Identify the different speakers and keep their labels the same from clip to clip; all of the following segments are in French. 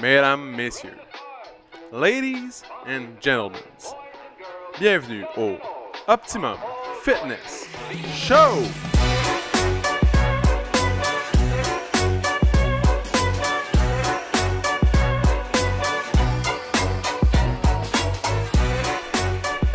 Speaker 1: mesdames, messieurs, ladies and gentlemen, bienvenue au Optimum Fitness Show!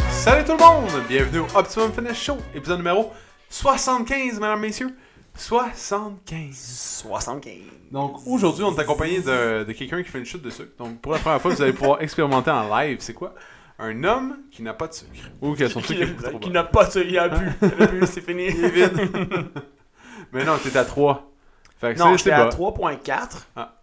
Speaker 1: Salut tout le monde! Bienvenue au Optimum Fitness Show, épisode numéro 75, mesdames, messieurs. 75.
Speaker 2: 75.
Speaker 1: Donc aujourd'hui, on est accompagné de, de quelqu'un qui fait une chute de sucre. Donc pour la première fois, vous allez pouvoir expérimenter en live. C'est quoi? Un homme qui n'a pas de sucre. Ou qui a son sucre est trop
Speaker 2: Qui
Speaker 1: bas.
Speaker 2: n'a pas de. Il a plus. Il y en a plus, c'est fini.
Speaker 1: Il est vide. Mais non, t'es à 3. Fait que
Speaker 2: Non,
Speaker 1: c'est-
Speaker 2: j'étais à
Speaker 1: bas.
Speaker 2: 3.4.
Speaker 1: Ah.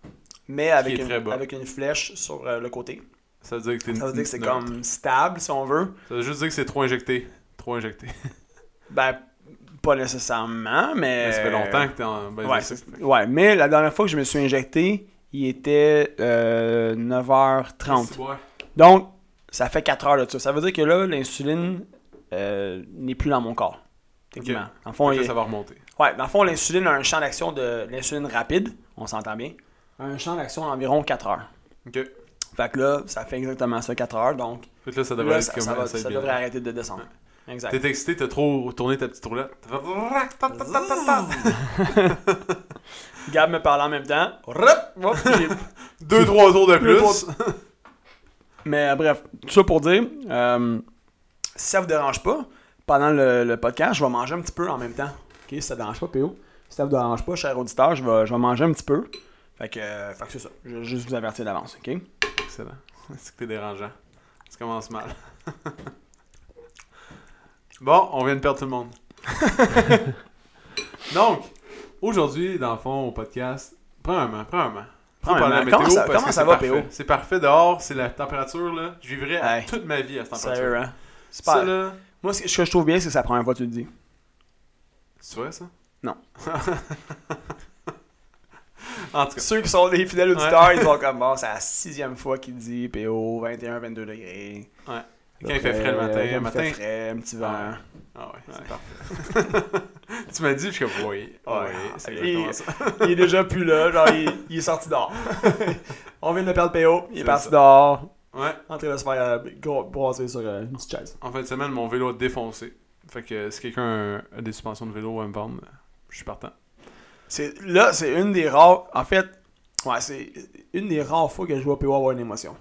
Speaker 2: Mais avec une,
Speaker 1: bas.
Speaker 2: avec une flèche sur euh, le côté.
Speaker 1: Ça veut dire que t'es
Speaker 2: Ça veut dire que c'est
Speaker 1: neutre.
Speaker 2: comme stable, si on veut.
Speaker 1: Ça veut juste dire que c'est trop injecté. Trop injecté.
Speaker 2: Ben, pas nécessairement, mais.
Speaker 1: Mais ça fait longtemps que t'es en bas
Speaker 2: Ouais, c'est- ouais, mais la dernière fois que je me suis injecté, il était euh, 9h30.
Speaker 1: Ouais.
Speaker 2: Donc, ça fait 4 heures de ça. Ça veut dire que là, l'insuline euh, n'est plus dans mon corps. Techniquement. Dans le fond, il-
Speaker 1: ça va remonter.
Speaker 2: Ouais, dans le fond, l'insuline a un champ d'action de l'insuline rapide, on s'entend bien. Un champ d'action d'environ 4 heures.
Speaker 1: Ok.
Speaker 2: Fait que là, ça fait exactement ça, 4 heures, donc
Speaker 1: Fait que là, ça devrait
Speaker 2: là, ça, ça va-
Speaker 1: ça
Speaker 2: ça devrait arrêter de descendre. Exact.
Speaker 1: T'es excité, t'as trop tourné ta petite roulette.
Speaker 2: Gab me parle en même temps.
Speaker 1: Deux, trois tours de plus.
Speaker 2: Mais euh, bref, tout ça pour dire, euh, si ça vous dérange pas, pendant le, le podcast, je vais manger un petit peu en même temps. Ok, si ça vous dérange pas, PO. Si ça vous dérange pas, cher auditeur, je vais, je vais manger un petit peu. Fait que, euh, fait que c'est ça. Je vais juste vous avertir d'avance, ok?
Speaker 1: Excellent. C'est que t'es dérangeant. Tu commences mal. Bon, on vient de perdre tout le monde. Donc, aujourd'hui, dans le fond, au podcast, premièrement, premièrement. faut
Speaker 2: Premièrement,
Speaker 1: parler de la
Speaker 2: comment
Speaker 1: météo
Speaker 2: ça-
Speaker 1: parce
Speaker 2: comment
Speaker 1: que
Speaker 2: ça
Speaker 1: c'est
Speaker 2: va,
Speaker 1: parfait.
Speaker 2: PO?
Speaker 1: C'est parfait dehors, c'est la température, là. Je vivrais
Speaker 2: Hey.
Speaker 1: toute ma vie à cette température.
Speaker 2: Sérieux, hein? C'est
Speaker 1: Ça,
Speaker 2: pas...
Speaker 1: là,
Speaker 2: Moi, ce que ce que je trouve bien, c'est que c'est la première fois que tu le dis.
Speaker 1: c'est vrai, ça?
Speaker 2: Non.
Speaker 1: en tout cas,
Speaker 2: Ceux qui sont des fidèles auditeurs, ils sont comme, bon, c'est la sixième fois qu'il dit PO, 21, 22 degrés.
Speaker 1: Quand il fait frais le matin, le
Speaker 2: il
Speaker 1: matin.
Speaker 2: fait frais, un petit vent.
Speaker 1: Ah ouais, c'est
Speaker 2: Ouais.
Speaker 1: parfait. tu m'as dit, je suis comme, oui, oui,
Speaker 2: Ouais.
Speaker 1: c'est
Speaker 2: Il-
Speaker 1: ça.
Speaker 2: il est déjà plus là, genre, il, il est sorti dehors. On vient de perdre PO, il est parti
Speaker 1: ça.
Speaker 2: dehors,
Speaker 1: Ouais,
Speaker 2: en train de se faire euh, brasser sur euh, une petite chaise.
Speaker 1: en fin de semaine, mon vélo a défoncé. Fait que si quelqu'un a- a des suspensions de vélo à me vendre, je suis partant.
Speaker 2: C'est, là, c'est une des rares. En fait, ouais, c'est une des rares fois que je vois PO avoir une émotion.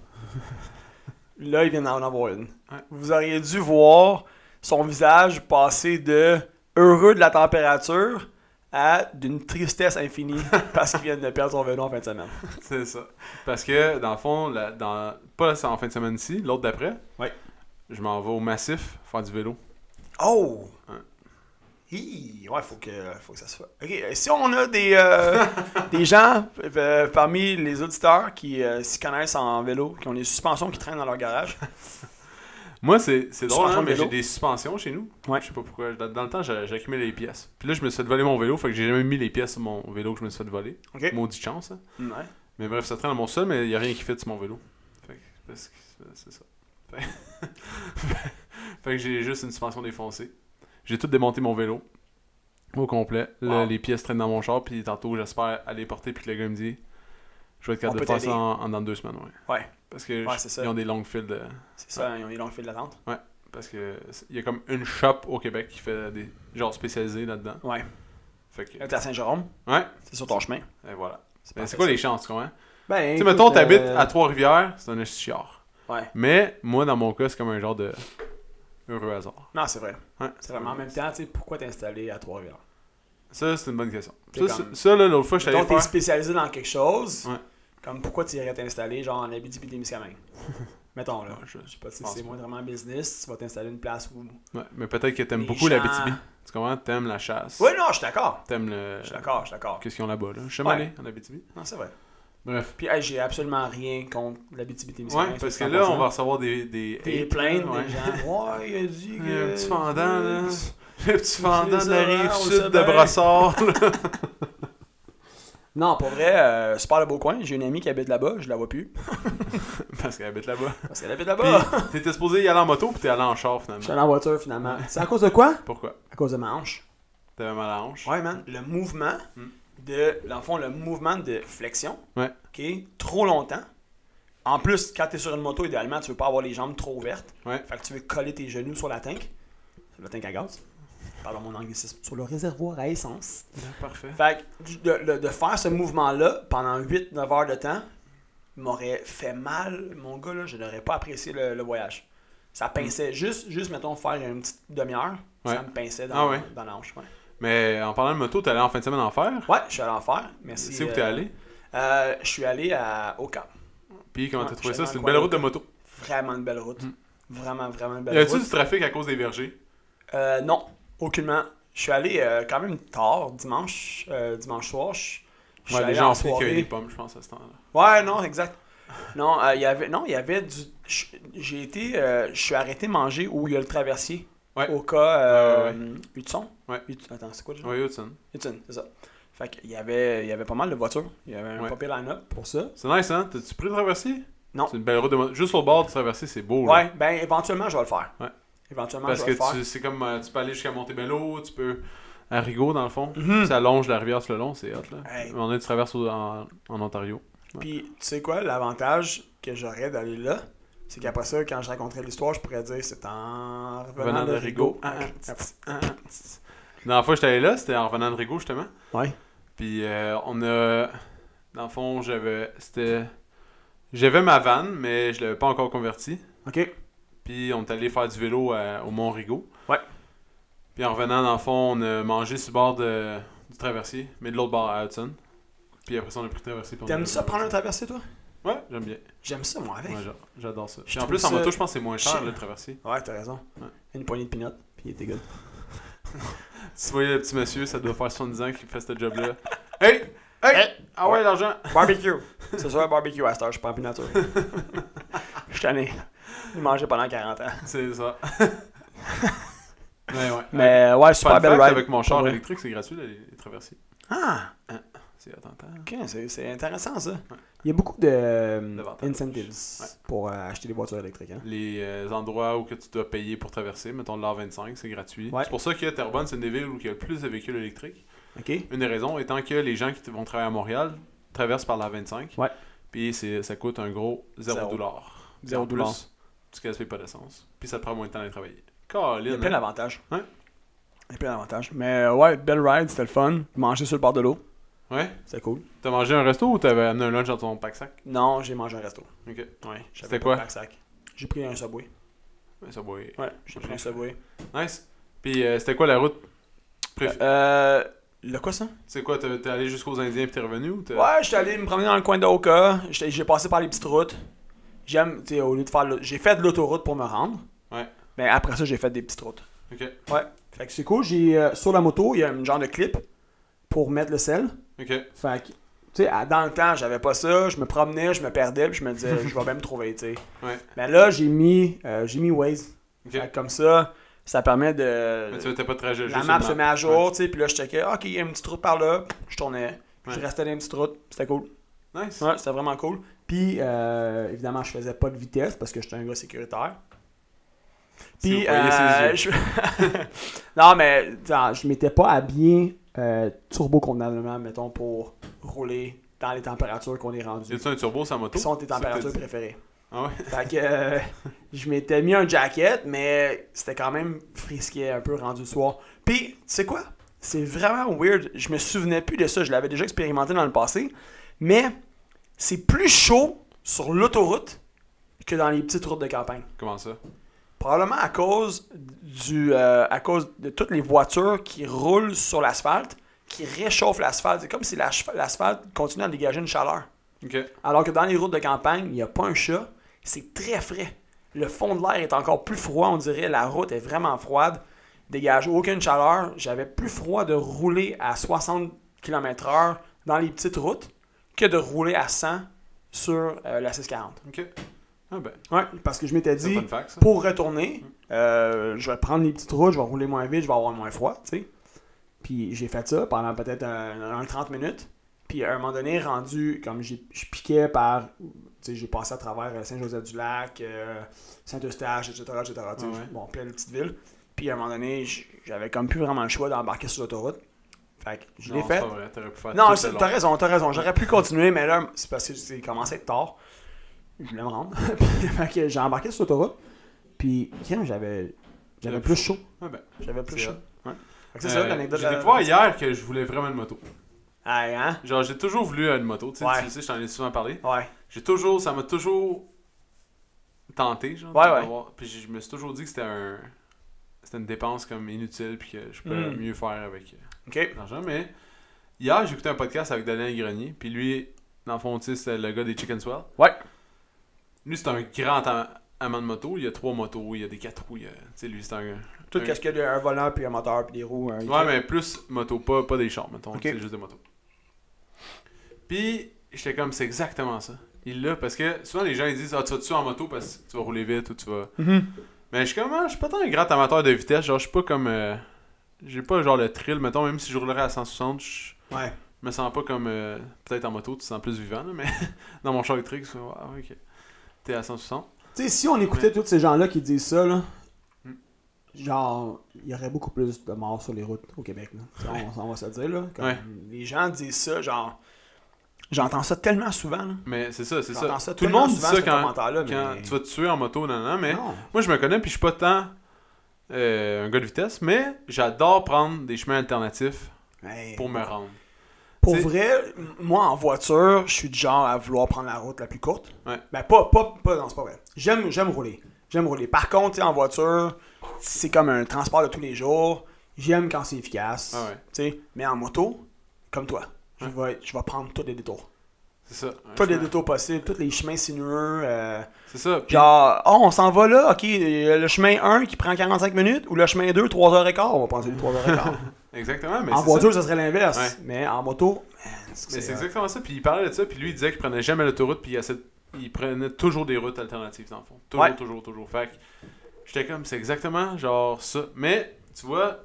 Speaker 2: Là, il vient d'en avoir une.
Speaker 1: Ouais.
Speaker 2: Vous auriez dû voir son visage passer de heureux de la température à d'une tristesse infinie parce qu'il vient de perdre son vélo en fin de semaine.
Speaker 1: C'est ça. Parce que, dans le fond, la- dans, pas en fin de semaine-ci, l'autre d'après,
Speaker 2: Ouais.
Speaker 1: je m'en vais au massif faire du vélo.
Speaker 2: Oh! Hi, ouais, faut que, faut que ça se fasse. Ok, euh, si on a des, euh, des gens euh, parmi les auditeurs qui euh, s'y connaissent en vélo, qui ont des suspensions qui traînent dans leur garage,
Speaker 1: Moi, c'est drôle, hein, mais j'ai des suspensions chez nous.
Speaker 2: Ouais.
Speaker 1: Je sais pas pourquoi. Dans, le temps, accumulé les pièces. Puis là, je me suis fait voler mon vélo, fait que j'ai jamais mis les pièces sur mon vélo que je me suis fait voler.
Speaker 2: ok?
Speaker 1: Maudite chance, hein.
Speaker 2: Ouais.
Speaker 1: Mais bref, ça traîne dans mon sol, mais il n'y a rien qui fait sur mon vélo. Fait que, c'est- c'est ça. Fait, fait que j'ai juste une suspension défoncée. J'ai tout démonté mon vélo. Au complet. Là,
Speaker 2: Wow.
Speaker 1: les pièces traînent dans mon char, puis tantôt, j'espère aller porter, puis que le gars me dit Je vais être capable de faire ça en, en dans deux semaines, ouais.
Speaker 2: Ouais.
Speaker 1: Parce que
Speaker 2: Ouais,
Speaker 1: je- ils ont des longues files de.
Speaker 2: C'est ça, ils ont des longues files d'attente.
Speaker 1: Parce que c'est- il y a comme une shop au Québec qui fait des genres spécialisés là-dedans.
Speaker 2: Ouais.
Speaker 1: Fait que.
Speaker 2: T'es à Saint-Jérôme,
Speaker 1: Ouais,
Speaker 2: c'est sur ton chemin.
Speaker 1: et voilà.
Speaker 2: C'est
Speaker 1: quoi les chances, tu?
Speaker 2: Ben,
Speaker 1: Tu sais, mettons, t'habites
Speaker 2: euh,
Speaker 1: à Trois-Rivières, c'est un chiard.
Speaker 2: Ouais.
Speaker 1: Mais moi, dans mon cas, c'est comme un genre de heureux hasard.
Speaker 2: Non, c'est vrai.
Speaker 1: Ouais.
Speaker 2: C'est vraiment en même temps, tu sais, pourquoi t'es installé à Trois-Rivières?
Speaker 1: Ça, c'est une bonne question. Ça,
Speaker 2: comme-
Speaker 1: ça, là, l'autre fois, je
Speaker 2: Donc, t'es spécialisé dans quelque chose,
Speaker 1: Ouais.
Speaker 2: comme pourquoi tu irais t'installer, genre en Abitibi-Témiscamingue? Mettons, là.
Speaker 1: Ouais, je-
Speaker 2: Je sais pas si c'est
Speaker 1: pas.
Speaker 2: moindrement business, tu vas t'installer une place où...
Speaker 1: Ouais, mais peut-être que t'aimes beaucoup la
Speaker 2: gens-
Speaker 1: BTB. Tu comprends? T'aimes la chasse.
Speaker 2: Oui, non, je suis d'accord.
Speaker 1: T'aimes le.
Speaker 2: Je suis d'accord, je suis d'accord.
Speaker 1: Qu'est-ce qu'ils ont là-bas, là? Je suis allé en Abitibi.
Speaker 2: Non, c'est vrai.
Speaker 1: Bref.
Speaker 2: Puis, hey, j'ai absolument rien contre l'Abitibi-Témiscamingue.
Speaker 1: Ouais, parce que
Speaker 2: 100%.
Speaker 1: là, on va recevoir des. Des,
Speaker 2: Des plaintes
Speaker 1: ouais.
Speaker 2: des gens. Ouais, il a dit
Speaker 1: Un
Speaker 2: que...
Speaker 1: petit fendant, là. Le petit fendant de la rive sud de. Brossard. là.
Speaker 2: Non, pour vrai, euh, super le beau coin. J'ai une amie qui habite là-bas, je la vois plus.
Speaker 1: Parce qu'elle habite là-bas.
Speaker 2: Parce qu'elle habite là-bas.
Speaker 1: t'étais supposé y aller en moto, puis t'es allé en char
Speaker 2: Je
Speaker 1: finalement.
Speaker 2: suis allé en voiture finalement. C'est à cause de quoi?
Speaker 1: Pourquoi?
Speaker 2: À cause de ma hanche.
Speaker 1: T'avais mal à la hanche
Speaker 2: Ouais, man. Le mouvement
Speaker 1: Hmm.
Speaker 2: De, dans le fond, le mouvement de flexion.
Speaker 1: Ouais.
Speaker 2: OK? Trop longtemps. En plus, quand tu es sur une moto, idéalement, tu veux pas avoir les jambes trop ouvertes.
Speaker 1: Ouais.
Speaker 2: Fait que tu veux coller tes genoux sur la tank. Sur la tank à gaz. Pardon mon anglicisme. Sur le réservoir à essence.
Speaker 1: Parfait.
Speaker 2: Fait que de, de- de faire ce mouvement-là pendant 8-9 heures de temps m'aurait fait mal, mon gars, là, je n'aurais pas apprécié le, le voyage. Ça pinçait. Juste, juste, mettons, faire une petite demi-heure,
Speaker 1: Ouais.
Speaker 2: ça me pinçait dans,
Speaker 1: Ah ouais?
Speaker 2: dans la hanche. Ouais.
Speaker 1: Mais en parlant de moto, t'es allé en fin de semaine en faire.
Speaker 2: ouais, je suis allé en faire. Merci.
Speaker 1: C'est où
Speaker 2: euh,
Speaker 1: t'es allé?
Speaker 2: euh, Je suis allé à Oka.
Speaker 1: Puis comment
Speaker 2: ouais,
Speaker 1: t'as trouvé ça? C'est une belle route de moto.
Speaker 2: Vraiment une belle route.
Speaker 1: Mm.
Speaker 2: Vraiment, vraiment une belle
Speaker 1: Y a-tu
Speaker 2: route.
Speaker 1: du trafic à cause des vergers?
Speaker 2: Euh, non, aucunement. Je suis allé euh, quand même tard, dimanche, euh, dimanche soir. Je,
Speaker 1: Ouais, les gens
Speaker 2: en
Speaker 1: ont cueillir des pommes, je pense, à ce temps-là.
Speaker 2: Ouais, non, exact. Non, euh, il y avait, non, il y avait du. J'ai été, euh, je suis arrêté manger où il y a le traversier.
Speaker 1: Ouais.
Speaker 2: Au cas euh,
Speaker 1: Ouais,
Speaker 2: Hudson?
Speaker 1: Ouais.
Speaker 2: Hud- Attends, c'est quoi déjà?
Speaker 1: Oui, Hudson.
Speaker 2: Hudson, c'est ça. Fait qu'il y avait, il y avait pas mal de voitures. Il y avait un papier line-up pour ça.
Speaker 1: C'est nice, hein? T'as-tu pris le traversier?
Speaker 2: Non.
Speaker 1: C'est une belle route de. Juste le bord du traversier, c'est beau. là.
Speaker 2: Ouais, ben éventuellement, je vais le faire.
Speaker 1: Ouais.
Speaker 2: Éventuellement,
Speaker 1: Parce
Speaker 2: je
Speaker 1: que
Speaker 2: vais le faire.
Speaker 1: c'est comme. euh, tu peux aller jusqu'à Montebello, tu peux. À Rigaud, dans le fond.
Speaker 2: Mhm.
Speaker 1: Ça longe la rivière sur le long, c'est hot, là.
Speaker 2: Hey.
Speaker 1: On est tu traverses au- en, en Ontario.
Speaker 2: Puis, tu sais quoi, l'avantage que j'aurais d'aller là, c'est qu'après ça, quand je raconterai l'histoire, je pourrais dire c'est en revenant
Speaker 1: Venant
Speaker 2: de Rigaud.
Speaker 1: Rigaud. Ah, ah, ah. La dernière fois que j'étais allé là, c'était en revenant de Rigaud, justement.
Speaker 2: Ouais.
Speaker 1: Puis euh, on a. Dans le fond, j'avais. C'était. J'avais ma vanne, mais je l'avais pas encore convertie.
Speaker 2: Ok.
Speaker 1: Puis on est allé faire du vélo à- au Mont Rigaud.
Speaker 2: Ouais.
Speaker 1: Puis en revenant, dans le fond, on a mangé sur le bord de- du traversier, mais de l'autre bord à Hudson. Puis après ça, on a pris le traversier.
Speaker 2: T'aimes ça prendre un traversier, toi?
Speaker 1: Ouais, j'aime bien.
Speaker 2: J'aime ça, moi, avec.
Speaker 1: Ouais, j'a- j'adore ça. Puis en plus, en
Speaker 2: ça-
Speaker 1: moto, je pense que c'est moins cher,
Speaker 2: cher.
Speaker 1: le traversier.
Speaker 2: Ouais, t'as raison.
Speaker 1: Ouais.
Speaker 2: Une poignée de peanuts, puis il était good.
Speaker 1: Si tu voyais le petit monsieur, ça doit faire 70 ans qu'il fait ce job-là. hey! Hey!
Speaker 2: Hey!
Speaker 1: Ah ouais, l'argent!
Speaker 2: Barbecue. C'est ça, barbecue à cette heure, je prends plus nature. Je suis tanné. Il mangeait pendant 40 ans.
Speaker 1: C'est ça. ouais, ouais.
Speaker 2: Mais ouais, super
Speaker 1: Fun
Speaker 2: belle
Speaker 1: fact,
Speaker 2: ride.
Speaker 1: avec mon char électrique, c'est gratuit, les, les traversiers.
Speaker 2: Ah,
Speaker 1: C'est attentant.
Speaker 2: ok, c'est intéressant ça. Il y a beaucoup de euh,
Speaker 1: D'avantages.
Speaker 2: incentives
Speaker 1: Ouais.
Speaker 2: pour euh, acheter des voitures électriques. Hein?
Speaker 1: Les euh, endroits où que tu dois payer pour traverser, mettons l'A25, c'est gratuit.
Speaker 2: Ouais.
Speaker 1: C'est pour ça que Terrebonne, c'est une des villes où il y a le plus de véhicules électriques. Une des raisons étant que les gens qui vont travailler à Montréal traversent par l'A25.
Speaker 2: Ouais.
Speaker 1: Puis ça coûte un gros 0
Speaker 2: Zéro.
Speaker 1: dollar.
Speaker 2: Zéro
Speaker 1: En plus,
Speaker 2: dollar.
Speaker 1: Tu gaspilles pas d'essence. Puis ça te prend moins de temps à aller travailler.
Speaker 2: Il y a plein d'avantages. Il y a plein d'avantages. Mais euh, ouais, belle ride, c'était le fun. Manger sur le bord de l'eau,
Speaker 1: Ouais.
Speaker 2: c'était cool.
Speaker 1: T'as mangé un resto ou t'avais amené un lunch dans ton pack-sac?
Speaker 2: Non, j'ai mangé un resto.
Speaker 1: Ok.
Speaker 2: Ouais,
Speaker 1: C'était quoi?
Speaker 2: pack-sac. J'ai pris un Subway.
Speaker 1: Ça boit.
Speaker 2: Ouais, j'ai pris un. Subway.
Speaker 1: Nice. Puis euh, c'était quoi la route préférée?
Speaker 2: Euh. Le quoi ça?
Speaker 1: C'est quoi, t'es t'es allé jusqu'aux Indiens puis t'es revenu ou t'as-
Speaker 2: Ouais, j'étais allé me promener dans le coin d'Oka. J'ai passé par les petites routes. J'aime, tu sais, au lieu de faire. J'ai fait de l'autoroute pour me rendre.
Speaker 1: Ouais.
Speaker 2: Mais après ça, j'ai fait des petites routes.
Speaker 1: Ok.
Speaker 2: Ouais. Fait que c'est cool. J'ai euh, sur la moto, il y a un genre de clip pour mettre le sel.
Speaker 1: Ok.
Speaker 2: Fait que, tu sais, dans le temps, j'avais pas ça. Je me promenais, je me perdais, puis je me disais, je vais bien me trouver, tu sais.
Speaker 1: Ouais.
Speaker 2: Mais là, j'ai mis, euh, j'ai mis Waze.
Speaker 1: Ok.
Speaker 2: Fait que comme ça, ça permet de.
Speaker 1: Mais tu pas de trajet,
Speaker 2: la map se met à jour, tu sais. Puis là, je checkais, ok, il y a une petite route par là. Je tournais. Je
Speaker 1: Ouais.
Speaker 2: restais dans une petite route. C'était cool.
Speaker 1: Nice.
Speaker 2: Ouais, c'était vraiment cool. Puis, euh, évidemment, je faisais pas de vitesse parce que j'étais un gars sécuritaire.
Speaker 1: Si
Speaker 2: Puis,
Speaker 1: ses
Speaker 2: euh, je... non, mais je m'étais pas habillé euh, turbo convenablement, mettons, pour rouler dans les températures qu'on est rendu.
Speaker 1: A-tu un turbo la moto?
Speaker 2: Qui sont tes températures préférées.
Speaker 1: Ah ouais?
Speaker 2: Fait que euh, je m'étais mis un jacket, mais c'était quand même frisqué un peu rendu le soir. Puis, tu sais quoi? C'est vraiment weird. Je me souvenais plus de ça. Je l'avais déjà expérimenté dans le passé. Mais c'est plus chaud sur l'autoroute que dans les petites routes de campagne.
Speaker 1: Comment ça?
Speaker 2: Probablement à cause du euh, à cause de toutes les voitures qui roulent sur l'asphalte, qui réchauffent l'asphalte. C'est comme si l'as- l'asphalte continue à dégager une chaleur.
Speaker 1: Ok.
Speaker 2: Alors que dans les routes de campagne, il n'y a pas un chat. C'est très frais. Le fond de l'air est encore plus froid, on dirait. La route est vraiment froide. Dégage aucune chaleur. J'avais plus froid de rouler à 60 km/h dans les petites routes que de rouler à 100 sur euh, la 640.
Speaker 1: Ok. Ah ben,
Speaker 2: Ouais, parce que je m'étais dit,
Speaker 1: fact,
Speaker 2: pour retourner, euh, je vais prendre les petites routes, je vais rouler moins vite, je vais avoir moins froid, tu sais. Puis j'ai fait ça pendant peut-être un, un 30 minutes. Puis à un moment donné, rendu, comme j'ai- je piquais par, tu sais, j'ai passé à travers euh, Saint-Joseph-du-Lac, euh, Saint-Eustache, etc., etc.,
Speaker 1: ouais.
Speaker 2: bon, plein de petites villes. Puis à un moment donné, j'avais comme plus vraiment le choix d'embarquer sur l'autoroute. Fait que je l'ai fait.
Speaker 1: pas vrai, t'aurais pu faire
Speaker 2: Non, t'as raison, t'as raison. J'aurais pu continuer, mais là, c'est parce que c'est commencé tard. Je voulais me rendre. Puis, fait que j'ai embarqué sur l'autoroute. Puis, tiens, j'avais. J'avais plus chaud.
Speaker 1: Ouais, ben,
Speaker 2: J'avais plus chaud. Ouais. C'est
Speaker 1: euh,
Speaker 2: ça l'anecdote.
Speaker 1: J'ai découvert hier que je voulais vraiment une moto.
Speaker 2: Hey, hein?
Speaker 1: Genre, j'ai toujours voulu une moto. Tu sais,
Speaker 2: Ouais.
Speaker 1: tu le sais, je t'en ai souvent parlé.
Speaker 2: Ouais.
Speaker 1: J'ai toujours, ça m'a toujours tenté, genre.
Speaker 2: Ouais, ouais.
Speaker 1: d'avoir- Puis je me suis toujours dit que c'était un, c'était une dépense comme inutile, puis que je peux
Speaker 2: Mm.
Speaker 1: mieux faire avec euh,
Speaker 2: Ok.
Speaker 1: l'argent. Mais hier, j'ai écouté un podcast avec Daniel Grenier, puis lui, dans le fond, tu sais, c'était le gars des Chicken Swell.
Speaker 2: Ouais.
Speaker 1: Lui, c'est un grand am- amant de moto. Il y a trois motos, il y a des quatre roues. il y a- Tu sais, lui, c'est un.
Speaker 2: Tout
Speaker 1: un-
Speaker 2: ce qu'il y a un volant, puis un moteur, puis des roues. un-
Speaker 1: Ouais, mais plus moto, pas, pas des chars, mettons. C'est juste des motos. Puis, j'étais comme, c'est exactement ça. Il l'a, parce que souvent les gens ils disent, ah, tu vas-tu en moto parce que tu vas rouler vite ou tu vas.
Speaker 2: Mhm.
Speaker 1: Mais je suis comme, ah, je suis pas tant un grand amateur de vitesse. Genre, je suis pas comme. euh, J'ai pas genre le thrill, mettons, même si je roulerais à 160, je
Speaker 2: Ouais.
Speaker 1: me sens pas comme. euh, Peut-être en moto, tu te sens plus vivant, là, mais dans mon char électrique, c'est ah, ok. T'es à 160.
Speaker 2: Tu sais, si on écoutait tous ces gens-là qui disent ça, là,
Speaker 1: Hmm.
Speaker 2: genre, il y aurait beaucoup plus de morts sur les routes au Québec. Là. On, on va se dire. Là, Comme
Speaker 1: Ouais.
Speaker 2: Les gens disent ça, genre. J'entends ça tellement souvent. Là.
Speaker 1: Mais c'est ça, c'est ça.
Speaker 2: ça
Speaker 1: Tout le monde dit ça quand,
Speaker 2: commentaire-là,
Speaker 1: quand
Speaker 2: mais-
Speaker 1: tu vas te tuer en moto, non, non, mais.
Speaker 2: Non.
Speaker 1: Moi, je me connais, puis je suis pas tant euh, un gars de vitesse, mais j'adore prendre des chemins alternatifs
Speaker 2: Hey,
Speaker 1: pour me rendre.
Speaker 2: Pour vrai, moi en voiture, je suis du genre à vouloir prendre la route la plus courte.
Speaker 1: Ouais.
Speaker 2: Ben pas, pas, pas, non, c'est pas vrai. J'aime, j'aime rouler. J'aime rouler. Par contre, en voiture, c'est comme un transport de tous les jours. J'aime quand c'est efficace.
Speaker 1: Ah ouais.
Speaker 2: Mais en moto, comme toi, je, vais, je vais prendre tous les détours.
Speaker 1: C'est ça.
Speaker 2: Tous les détours possibles, tous les chemins sinueux. euh,
Speaker 1: C'est ça.
Speaker 2: Genre, oh, on s'en va là, ok, le chemin 1 qui prend 45 minutes ou le chemin 2, 3h15, on va celui de 3h15.
Speaker 1: Exactement. Mais
Speaker 2: en voiture,
Speaker 1: ça.
Speaker 2: ça, serait l'inverse.
Speaker 1: Ouais.
Speaker 2: Mais en moto,
Speaker 1: c'est
Speaker 2: euh,
Speaker 1: exactement ça. Puis il parlait de ça, puis lui, il disait qu'il prenait jamais l'autoroute, puis il, prenait toujours des routes alternatives, dans le fond. Toujours,
Speaker 2: Ouais.
Speaker 1: toujours, toujours. Fait que j'étais comme, c'est exactement genre ça. Mais, tu vois,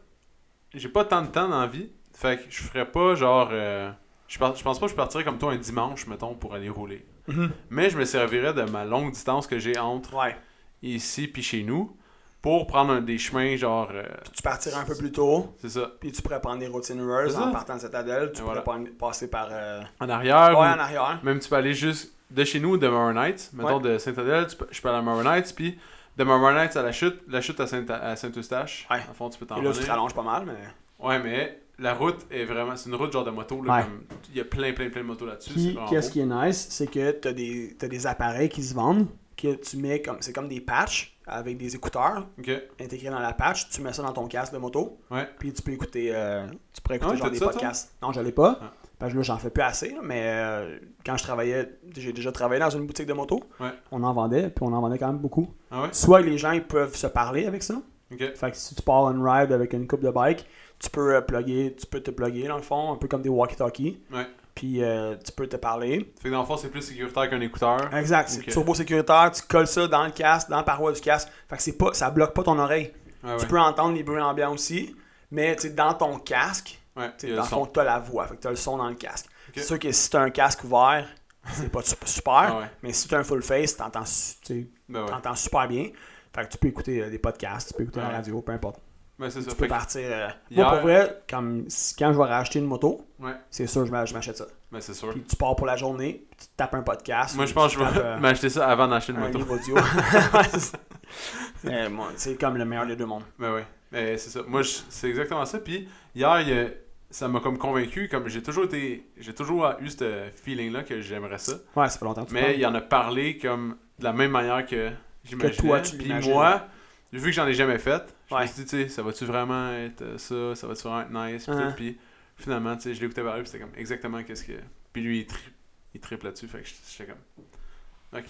Speaker 1: j'ai pas tant de temps dans la vie, fait que je ferais pas genre. euh, je, pense- je pense pas que je partirais comme toi un dimanche, mettons, pour aller rouler.
Speaker 2: mhm.
Speaker 1: Mais je me servirais de ma longue distance que j'ai entre
Speaker 2: Ouais.
Speaker 1: ici puis chez nous pour prendre un- des chemins genre. euh,
Speaker 2: Tu partirais un peu plus tôt,
Speaker 1: c'est ça.
Speaker 2: puis tu pourrais prendre des routes sinueuses en partant de Citadelle. Tu
Speaker 1: Et
Speaker 2: pourrais
Speaker 1: voilà.
Speaker 2: pas- passer par. euh,
Speaker 1: En arrière.
Speaker 2: Ouais,
Speaker 1: ou-
Speaker 2: en arrière.
Speaker 1: Même tu peux aller juste de chez nous, de Maronites, mettons
Speaker 2: Ouais.
Speaker 1: de Saint-Adèle, tu peux- je peux aller à Maronites, puis de Maronites à la chute, la chute à Saint- à Saint-Eustache.
Speaker 2: Ouais.
Speaker 1: En fond, tu peux t'en
Speaker 2: Et là, tu te
Speaker 1: revenir.
Speaker 2: rallonges pas mal, mais.
Speaker 1: Ouais, mais la route est vraiment. C'est une route genre de moto. Là,
Speaker 2: Ouais.
Speaker 1: comme- Il y a plein, plein, plein de motos là-dessus.
Speaker 2: qu'est-ce qui est nice, c'est que t'as des, t'as des appareils qui se vendent, que tu mets comme. C'est comme des patchs avec des écouteurs intégrés dans la patch. Tu mets ça dans ton casque de moto,
Speaker 1: Ouais.
Speaker 2: puis tu peux écouter. euh, tu pourrais écouter
Speaker 1: Ah ouais,
Speaker 2: genre des
Speaker 1: ça, toi?
Speaker 2: podcasts. Non, je l'ai pas.
Speaker 1: Ah.
Speaker 2: Parce que là, j'en fais plus assez, là, mais euh, quand je travaillais, j'ai déjà travaillé dans une boutique de moto.
Speaker 1: Ouais.
Speaker 2: On en vendait, puis on en vendait quand même beaucoup.
Speaker 1: Ah?
Speaker 2: Soit les gens ils peuvent se parler avec ça. Fait que si tu pars une ride avec une coupe de bike, tu peux euh, plugger, tu peux te plugger dans le fond, un peu comme des walkie-talkies. Puis euh, tu peux te parler.
Speaker 1: Fait que dans le fond, c'est plus sécuritaire qu'un écouteur.
Speaker 2: Exact, c'est
Speaker 1: Ok.
Speaker 2: turbo sécuritaire, tu colles ça dans le casque, dans la paroi du casque. Fait que c'est pas ça bloque pas ton oreille.
Speaker 1: Ah ouais.
Speaker 2: Tu peux entendre les bruits ambiants aussi, mais dans ton casque,
Speaker 1: Ouais,
Speaker 2: dans
Speaker 1: le
Speaker 2: fond, tu as la voix, fait que tu as le son dans le casque. C'est sûr que si tu as un casque ouvert, c'est pas super,
Speaker 1: Ah ouais.
Speaker 2: mais si tu as un full face, tu entends,
Speaker 1: Ben ouais.
Speaker 2: super bien. Fait que tu peux écouter euh, des podcasts, tu peux écouter la radio, peu importe.
Speaker 1: Ben c'est ça.
Speaker 2: Tu peux
Speaker 1: que-
Speaker 2: partir. euh,
Speaker 1: Hier-
Speaker 2: Moi, pour vrai, comme, quand je vais racheter une moto,
Speaker 1: Ouais.
Speaker 2: c'est sûr je m'a- je m'achète ça.
Speaker 1: Ben c'est sûr.
Speaker 2: Puis tu pars pour la journée, puis tu tapes un podcast.
Speaker 1: Moi, je pense que je vais
Speaker 2: euh,
Speaker 1: m'acheter ça avant d'acheter une
Speaker 2: un
Speaker 1: moto.
Speaker 2: audio. Ouais, c'est- Mais bon, comme le meilleur des deux mondes.
Speaker 1: Ben ouais. Mais c'est ça. Moi, je- c'est exactement ça. Puis hier, il y a- ça m'a comme convaincu. Comme j'ai toujours été. J'ai toujours eu ce feeling-là que j'aimerais ça.
Speaker 2: Ouais, ça fait longtemps que tu
Speaker 1: Mais
Speaker 2: parles.
Speaker 1: il en a parlé comme de la même manière que j'imaginais.
Speaker 2: toi, tu
Speaker 1: Puis moi, vu que j'en ai jamais fait, je me suis dit, tu sais, ça va-tu vraiment être euh, ça? Ça va-tu vraiment être nice? Puis, tout. Puis finalement, tu sais, je l'écoutais parler, puis c'était comme exactement qu'est-ce que. Puis lui, il, tri... il triple là-dessus. Fait que j'étais comme. Ok.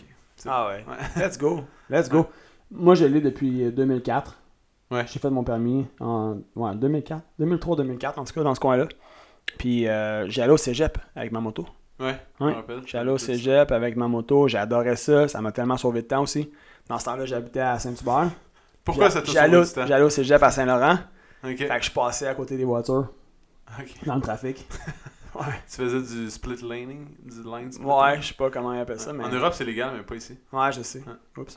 Speaker 2: Ah ouais.
Speaker 1: Ouais.
Speaker 2: Let's go. Let's go. Moi, je l'ai depuis euh, 2004.
Speaker 1: Ouais.
Speaker 2: J'ai fait mon permis en ouais, 2004. 2003-2004, en tout cas, dans ce coin-là. Puis euh, j'allais au cégep avec ma moto.
Speaker 1: Ouais,
Speaker 2: Ouais. J'allais au cégep avec ma moto. J'adorais ça. Ça m'a tellement sauvé de temps aussi. Dans ce temps-là, j'habitais à Saint-Hubert.
Speaker 1: Pourquoi ça t'a sauvé
Speaker 2: au-
Speaker 1: du temps?
Speaker 2: J'allais au cégep à Saint-Laurent. Fait que je passais à côté des voitures
Speaker 1: Ok.
Speaker 2: dans le trafic. Ouais.
Speaker 1: Tu faisais du split laning, du line split
Speaker 2: Ouais, je sais pas comment ils appellent ça, mais.
Speaker 1: En Europe, c'est légal, mais pas ici.
Speaker 2: Ouais, je sais. Oups.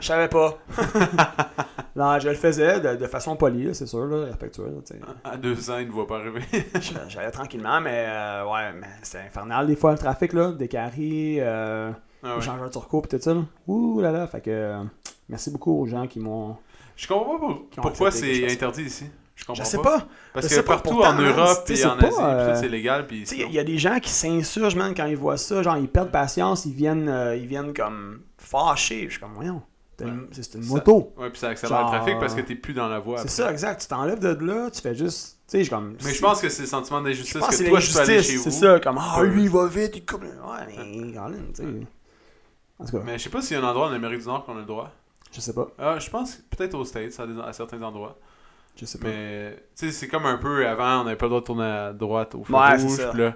Speaker 2: Je savais pas. non, je le faisais de, de façon polie, c'est sûr, là, respectueuse.
Speaker 1: À 200, il ne voit pas arriver.
Speaker 2: J'allais tranquillement, mais euh, ouais, mais c'était infernal des fois le trafic, là. Des carrés, euh,
Speaker 1: Ah ouais.
Speaker 2: turco, pis tout ça. Là. Ouh là là, fait que. Merci beaucoup aux gens qui m'ont.
Speaker 1: Je comprends pas pour- pourquoi
Speaker 2: je
Speaker 1: c'est interdit ici. Je comprends
Speaker 2: Je sais
Speaker 1: pas.
Speaker 2: pas.
Speaker 1: Parce
Speaker 2: Je
Speaker 1: que partout
Speaker 2: pourtant,
Speaker 1: en Europe et en Asie,
Speaker 2: euh,
Speaker 1: c'est légal. Puis
Speaker 2: il y a des gens qui s'insurgent, man, quand ils voient ça. Genre, ils perdent patience, ils viennent, euh, ils viennent comme fâchés. Je suis comme, voyons, c'est une, une
Speaker 1: Ça-
Speaker 2: moto.
Speaker 1: Ouais, puis ça accélère
Speaker 2: Genre-
Speaker 1: le trafic parce que t'es plus dans la voie.
Speaker 2: C'est ça, exact. Tu t'enlèves de là, tu fais juste. Tu sais, je comme.
Speaker 1: Mais je pense que c'est le sentiment d'injustice
Speaker 2: Je que
Speaker 1: que
Speaker 2: c'est
Speaker 1: toi, tu peux aller chez vous.
Speaker 2: C'est ça, comme, ah, lui, il va vite, il coupe. Ouais, mais, Colin, tu sais. En tout cas,
Speaker 1: Mais je sais pas s'il y a un endroit en Amérique du Nord qu'on a le droit.
Speaker 2: Je sais pas.
Speaker 1: Ah, je pense peut-être aux States, à, des- à certains endroits.
Speaker 2: Je sais pas.
Speaker 1: Mais tu sais, c'est comme un peu avant, on n'avait pas le droit de tourner à droite au feu
Speaker 2: Ouais,
Speaker 1: rouge. là,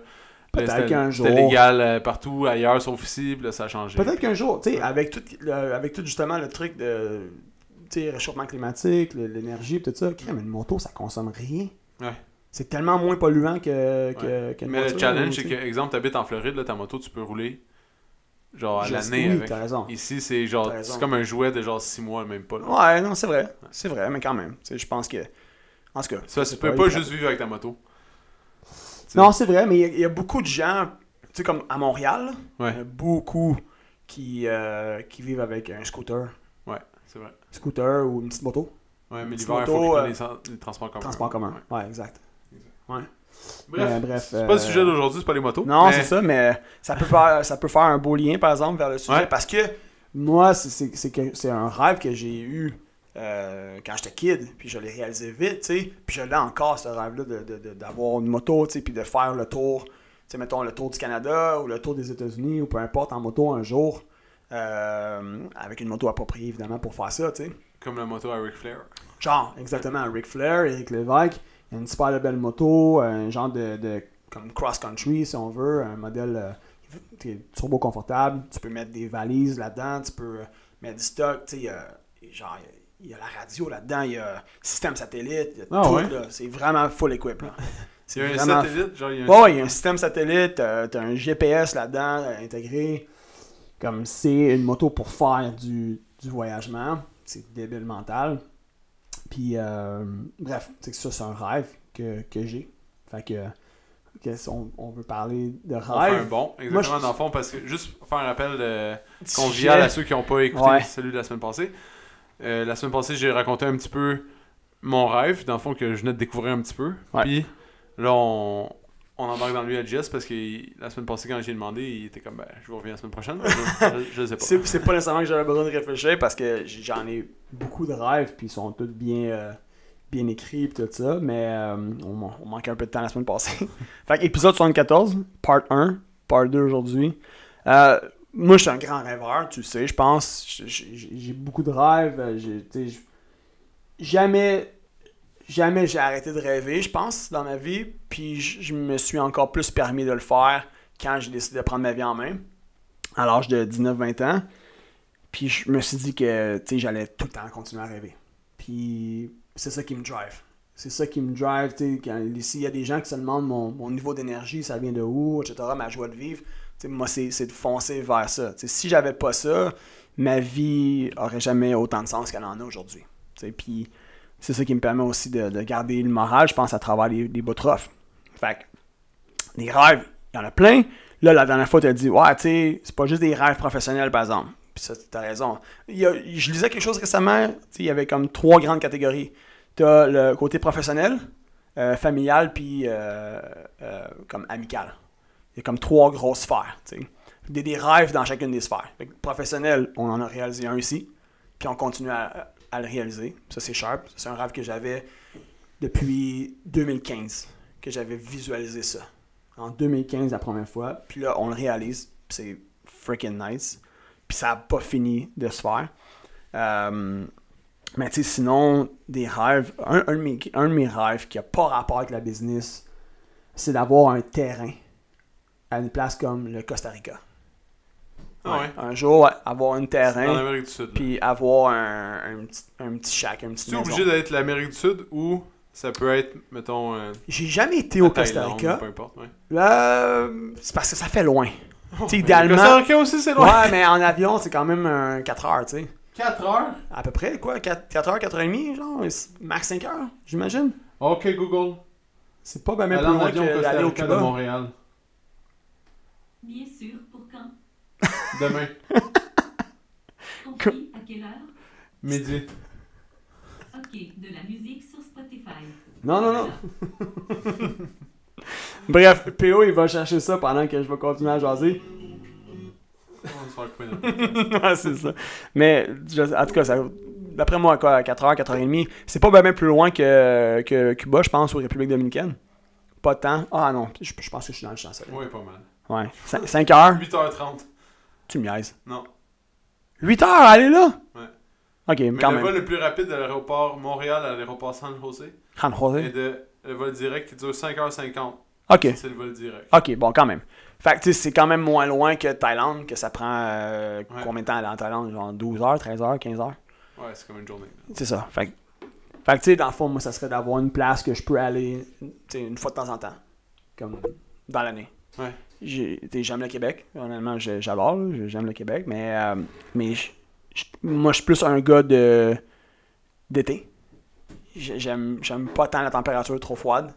Speaker 2: Peut-être
Speaker 1: là, c'était-
Speaker 2: qu'un
Speaker 1: C'était
Speaker 2: jour-
Speaker 1: légal euh, partout, ailleurs, sauf ici, puis là, ça a changé.
Speaker 2: Peut-être qu'un jour, tu sais, avec tout, le- avec tout justement le truc de. Tu sais, réchauffement climatique, le- l'énergie, pis tout ça, crème, une moto, ça consomme rien.
Speaker 1: Ouais.
Speaker 2: C'est tellement moins polluant que. que qu'une
Speaker 1: Mais le challenge,
Speaker 2: tu
Speaker 1: c'est que, exemple, t'habites en Floride, là, ta moto, tu peux rouler genre à l'année
Speaker 2: oui, t'as raison.
Speaker 1: Ici, c'est genre, c'est comme un jouet de genre 6 mois, même pas. là.
Speaker 2: Ouais, non, c'est vrai. C'est vrai, mais quand même. Je pense que. En tout cas.
Speaker 1: Ça, tu peux pas juste vivre avec ta moto.
Speaker 2: Non, c'est vrai, mais il y a- il y, a beaucoup de gens, tu sais, comme à Montréal, il
Speaker 1: Ouais.
Speaker 2: y a beaucoup qui, euh, qui vivent avec un scooter.
Speaker 1: Ouais, c'est vrai.
Speaker 2: Scooter ou une petite moto.
Speaker 1: Ouais, mais l'hiver, il faut
Speaker 2: euh,
Speaker 1: les, les transports communs.
Speaker 2: Transport commun.
Speaker 1: Ouais.
Speaker 2: Ouais, exact.
Speaker 1: Bref,
Speaker 2: Mais bref,
Speaker 1: c'est pas le
Speaker 2: euh,
Speaker 1: sujet d'aujourd'hui, c'est pas les motos.
Speaker 2: Non,
Speaker 1: mais-
Speaker 2: c'est ça, mais ça peut, faire, ça peut faire un beau lien, par exemple, vers le sujet.
Speaker 1: Ouais.
Speaker 2: Parce que moi, c'est- un rêve que j'ai eu euh, quand j'étais kid, puis je l'ai réalisé vite, tu sais. Puis je l'ai encore, ce rêve-là, de- de- de- d'avoir une moto, tu sais, puis de faire le tour, tu sais, mettons le tour du Canada ou le tour des États-Unis ou peu importe, en moto un jour. euh, avec une moto appropriée, évidemment, pour faire ça, tu sais.
Speaker 1: Comme la moto à Ric Flair.
Speaker 2: Genre, exactement, Ric Flair, Eric Lévesque, une super belle moto, un genre de, de comme cross-country, si on veut, un modèle euh, qui est turbo confortable, tu peux mettre des valises là-dedans, tu peux euh, mettre du stock, tu sais, il y a- genre, il y a- la radio là-dedans, il y a système satellite, il y a
Speaker 1: Ah
Speaker 2: tout,
Speaker 1: ouais?
Speaker 2: là, c'est vraiment full equip, là.
Speaker 1: Il
Speaker 2: C'est
Speaker 1: un
Speaker 2: vraiment
Speaker 1: satellite, genre il y a un...
Speaker 2: Il y a un système satellite, euh, t'as un GPS là-dedans euh, intégré. Comme c'est une moto pour faire du, du voyagement. C'est débile mental. Puis, euh, bref, c'est que ça, c'est un rêve que, que j'ai. Fait que, qu'est-ce- on, on veut parler de
Speaker 1: On fait un
Speaker 2: rêve.
Speaker 1: bon,
Speaker 2: Moi,
Speaker 1: exactement,
Speaker 2: je-
Speaker 1: dans le fond, parce que juste pour faire un rappel euh, convivial à ceux qui n'ont pas écouté
Speaker 2: Ouais.
Speaker 1: celui de la semaine passée. Euh, la semaine passée, j'ai raconté un petit peu mon rêve, dans le fond, que je venais de découvrir un petit peu.
Speaker 2: Ouais.
Speaker 1: Puis là, on, on embarque dans lui à parce que la semaine passée, quand j'ai demandé, il était comme, ben, je vous reviens la semaine prochaine. je, sais pas.
Speaker 2: C'est, pas nécessairement que j'avais besoin de réfléchir parce que j'en ai beaucoup de rêves puis ils sont tous bien, euh, bien écrits pis tout ça, mais euh, on, on manquait un peu de temps la semaine passée. fait que épisode 74, part 1, part 2 aujourd'hui. Euh, moi, je suis un grand rêveur, tu sais, je pense. J'ai beaucoup de rêves. j'ai- Jamais, jamais j'ai arrêté de rêver, je pense, dans ma vie. Puis je me suis encore plus permis de le faire quand j'ai décidé de prendre ma vie en main, à l'âge de 19-20 ans. Puis je me suis dit que j'allais tout le temps continuer à rêver. Puis c'est ça qui me drive. C'est ça qui me drive. s'il y a des gens qui se demandent mon, mon niveau d'énergie, ça vient de où, etc., ma joie de vivre, moi, c'est de foncer vers ça. Tu sais, si j'avais pas ça, ma vie aurait jamais autant de sens qu'elle en a aujourd'hui. Puis c'est ça qui me permet aussi de, de garder le moral, je pense, à travers les, les bouts. Fait que, des rêves, il y en a plein. Là, la dernière fois, tu as dit, ouais, tu sais, c'est pas juste des rêves professionnels, par exemple. Puis ça, t'as raison. Je lisais quelque chose récemment, tu il y avait comme trois grandes catégories. T'as le côté professionnel, euh, familial, puis euh, euh, comme amical. Il y a comme trois grosses sphères, tu. Des, des rêves dans chacune des sphères. Fait que professionnel, on en a réalisé un ici, puis on continue à, à le réaliser. Ça, c'est sharp. C'est un rêve que j'avais depuis 2015, que j'avais visualisé ça. En 2015, la première fois. Puis là, on le réalise. c'est freaking nice. Puis ça n'a pas fini de se faire. Euh, mais tu sais, sinon, des rêves. Un, un de mes, un de mes rêves qui n'a pas rapport avec la business, c'est d'avoir un terrain à une place comme le Costa Rica.
Speaker 1: Ah ouais.
Speaker 2: Un jour, avoir un terrain,
Speaker 1: l'Amérique du Sud. là.
Speaker 2: puis avoir un, un petit, un petit shack, un petit
Speaker 1: Tu es obligé d'être l'Amérique du Sud ou Ça peut être, mettons, euh,
Speaker 2: J'ai jamais été au Costa
Speaker 1: Thaïlande,
Speaker 2: Rica.
Speaker 1: peu importe, ouais.
Speaker 2: Euh, c'est parce que ça fait loin.
Speaker 1: Oh,
Speaker 2: idéalement-
Speaker 1: Le Costa Rica aussi, c'est loin.
Speaker 2: Ouais, mais en avion, c'est quand même un 4 heures, tu sais.
Speaker 1: 4 heures?
Speaker 2: À peu près, quoi, 4, 4 heures, 4 heures et demie, genre, max 5 heures, j'imagine.
Speaker 1: Ok, Google.
Speaker 2: C'est pas bien plus
Speaker 1: en
Speaker 2: loin
Speaker 1: avion au
Speaker 2: que
Speaker 1: Costa
Speaker 2: d'aller au
Speaker 1: Rica de
Speaker 2: Cuba.
Speaker 1: Montréal.
Speaker 3: Bien sûr,
Speaker 1: Demain,
Speaker 3: Compris à quelle heure?
Speaker 1: Midi.
Speaker 3: Ok, de la musique sur Spotify.
Speaker 2: Non, non, non. Bref, PO, il va chercher ça pendant que je vais continuer à jaser.
Speaker 1: On va se faire couper notre-
Speaker 2: ouais, c'est ça. Mais, je- en tout cas, ça, d'après moi, quoi, 4h, 4h30, c'est pas bien plus loin que, que Cuba, je pense, ou République Dominicaine. Pas de temps. Ah non, je, je pense que je suis dans le champ soleil.
Speaker 1: Ouais, pas mal.
Speaker 2: Ouais. 5 heures,
Speaker 1: 8h30.
Speaker 2: Tu me niaises.
Speaker 1: Non.
Speaker 2: 8 heures, aller là?
Speaker 1: Ouais.
Speaker 2: Ok,
Speaker 1: Mais
Speaker 2: quand
Speaker 1: le
Speaker 2: même.
Speaker 1: vol le plus rapide de l'aéroport Montréal à l'aéroport San Jose
Speaker 2: San Jose.
Speaker 1: est de le vol direct qui dure 5h50.
Speaker 2: Ok.
Speaker 1: C'est le vol direct.
Speaker 2: Ok, bon, quand même. Fait que, tu sais, c'est quand même moins loin que Thaïlande, que ça prend euh,
Speaker 1: Ouais.
Speaker 2: combien de temps aller en Thaïlande? Genre 12 heures, 13 heures, 15 heures?
Speaker 1: Ouais, c'est comme une journée.
Speaker 2: C'est ça. Fait que, fait que, tu sais, dans le fond, moi, ça serait d'avoir une place que je peux aller, une fois de temps en temps. Comme dans l'année.
Speaker 1: Ouais.
Speaker 2: J'aime le Québec. Honnêtement, j'adore. J'aime le Québec. Mais, euh, mais je- je- moi, je suis plus un gars de d'été. J'ai- J'aime pas tant la température trop froide.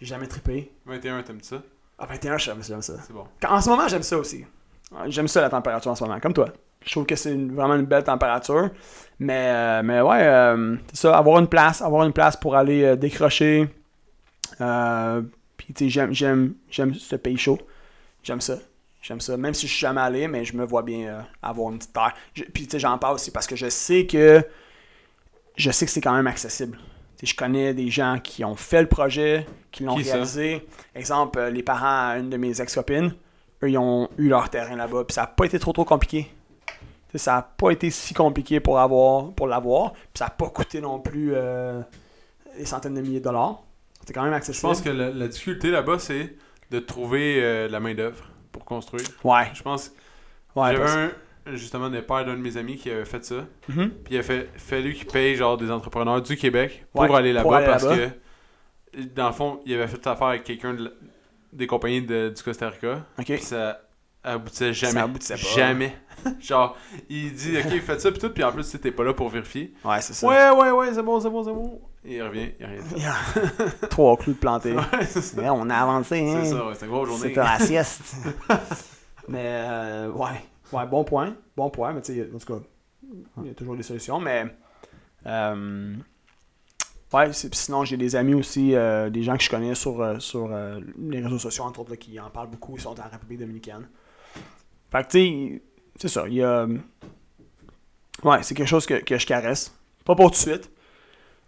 Speaker 2: J'ai jamais trippé.
Speaker 1: 21, t'aimes ça?
Speaker 2: Ah, 21, j'aime ça.
Speaker 1: C'est bon.
Speaker 2: En ce moment, j'aime ça aussi. J'aime ça la température en ce moment, comme toi. Je trouve que c'est vraiment une belle température. Mais, euh, mais ouais, euh, c'est ça, avoir une place, avoir une place pour aller décrocher. Euh, Puis tu sais, j'aime ce pays chaud. J'aime ça. J'aime ça. Même si je suis jamais allé, mais je me vois bien euh, avoir une petite terre. Je- puis tu sais, j'en parle aussi parce que je sais que je sais que c'est quand même accessible. Tu sais, je connais des gens qui ont fait le projet, qui l'ont
Speaker 1: ça?
Speaker 2: réalisé. Exemple, euh, les parents à une de mes ex-copines, eux, ils ont eu leur terrain là-bas. Puis ça n'a pas été trop trop compliqué. Tu sais, ça n'a pas été si compliqué pour avoir pour l'avoir. Puis ça n'a pas coûté non plus euh, des centaines de milliers de dollars. C'est quand même
Speaker 1: Je
Speaker 2: accessible.
Speaker 1: pense que la, la difficulté là-bas, c'est de trouver euh, la main-d'œuvre pour construire.
Speaker 2: Ouais.
Speaker 1: Je pense
Speaker 2: Ouais.
Speaker 1: J'avais un, justement, le père d'un de mes amis qui avait fait ça.
Speaker 2: Mhm.
Speaker 1: Puis il a fait, fallu qu'il paye genre des entrepreneurs du Québec pour
Speaker 2: Ouais,
Speaker 1: aller là-bas parce que, dans le fond, il avait fait affaire avec quelqu'un de des compagnies de- du Costa Rica.
Speaker 2: Ok.
Speaker 1: Puis ça aboutissait jamais.
Speaker 2: Ça aboutissait pas.
Speaker 1: Jamais. genre, il dit, ok, faites ça, puis tout. Puis en plus, tu t'es pas là pour vérifier.
Speaker 2: Ouais, c'est ça.
Speaker 1: Ouais, ouais, ouais, c'est bon, c'est bon, c'est bon. Et il revient, il a
Speaker 2: Trois clous de.
Speaker 1: Ouais.
Speaker 2: Ouais, on a avancé, hein.
Speaker 1: C'est ça, ouais, c'est une grosse journée.
Speaker 2: C'était la sieste. mais, euh, ouais. Ouais, bon point. Bon point, mais tu sais, en tout cas, il y a toujours des solutions, mais. euh, ouais, sinon, j'ai des amis aussi, euh, des gens que je connais sur, euh, sur euh, les réseaux sociaux, entre autres, là, qui en parlent beaucoup, ils sont en République Dominicaine. Fait que, tu sais, c'est ça, il y a. Ouais, c'est quelque chose que, que je caresse. Pas pour tout de suite,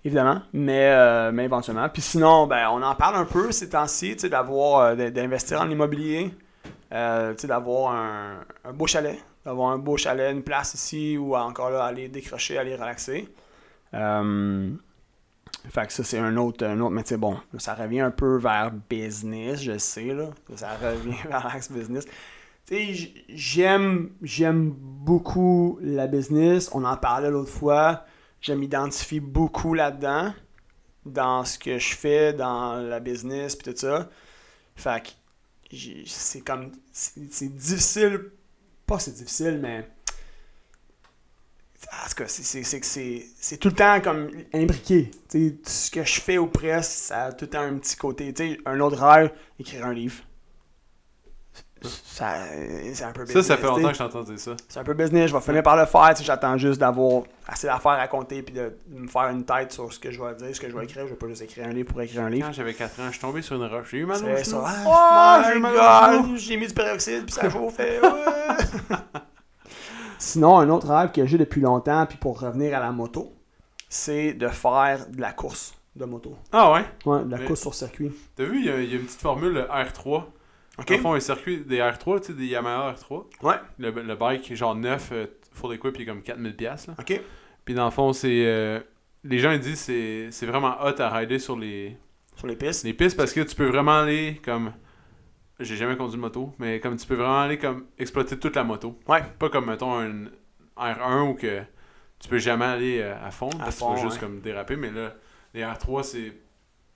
Speaker 2: évidemment, mais, euh, mais éventuellement. Puis sinon, ben, on en parle un peu ces temps-ci, d'avoir, euh, d'investir en immobilier, euh, d'avoir un, beau chalet, d'avoir un beau chalet, une place ici ou encore là, aller décrocher, aller relaxer. Euh, fait que ça, c'est un autre, un autre, mais tu bon, ça revient un peu vers business, je sais, là. Ça revient vers l'axe business. Tu j'aime, j'aime beaucoup la business. On en parlait l'autre fois. Je m'identifie beaucoup là-dedans, dans ce que je fais, dans la business, puis tout ça. Fait que c'est comme. C'est difficile. Pas c'est difficile, mais. En tout cas, c'est- tout le temps comme imbriqué. Tu sais, ce que je fais au presse, ça a tout le temps un petit côté. Tu sais, un autre rêve, écrire un livre. Ça, c'est un peu
Speaker 1: Ça, ça
Speaker 2: business,
Speaker 1: fait longtemps que j'entends dire ça.
Speaker 2: C'est un peu business, je vais finir par le faire, j'attends juste d'avoir assez d'affaires à raconter puis de, de me faire une tête sur ce que je vais dire, ce que je vais écrire, je vais pas juste écrire un livre pour écrire un livre.
Speaker 1: Quand j'avais 4 ans, je suis tombé sur une roche. J'ai eu mal au genou.
Speaker 2: ça.
Speaker 1: Oh, j'ai
Speaker 2: mis du peroxyde puis ça chauffait. ouais. Sinon, un autre rêve que j'ai depuis longtemps, puis pour revenir à la moto, c'est de faire de la course de moto.
Speaker 1: Ah ouais?
Speaker 2: Ouais, de la
Speaker 1: Mais-
Speaker 2: course sur circuit.
Speaker 1: T'as vu, il y, y a une petite formule le R3.
Speaker 2: Ok.
Speaker 1: Ils font un circuit des R3, tu sais, des Yamaha R3.
Speaker 2: Ouais.
Speaker 1: Le, le bike, genre neuf, euh, full equip, il est comme 4000$. piastres, Là.
Speaker 2: Ok.
Speaker 1: Puis dans le fond, c'est. euh, les gens ils disent que c'est c'est vraiment hot à rider sur les,
Speaker 2: Sur les pistes.
Speaker 1: les pistes parce que tu peux vraiment aller comme. J'ai jamais conduit de moto, mais comme tu peux vraiment aller comme exploiter toute la moto.
Speaker 2: Ouais.
Speaker 1: Pas comme, mettons, un R1 où que tu peux jamais aller euh, à fond. parce que
Speaker 2: fond,
Speaker 1: tu peux juste
Speaker 2: ouais.
Speaker 1: comme déraper, mais là, les R3, c'est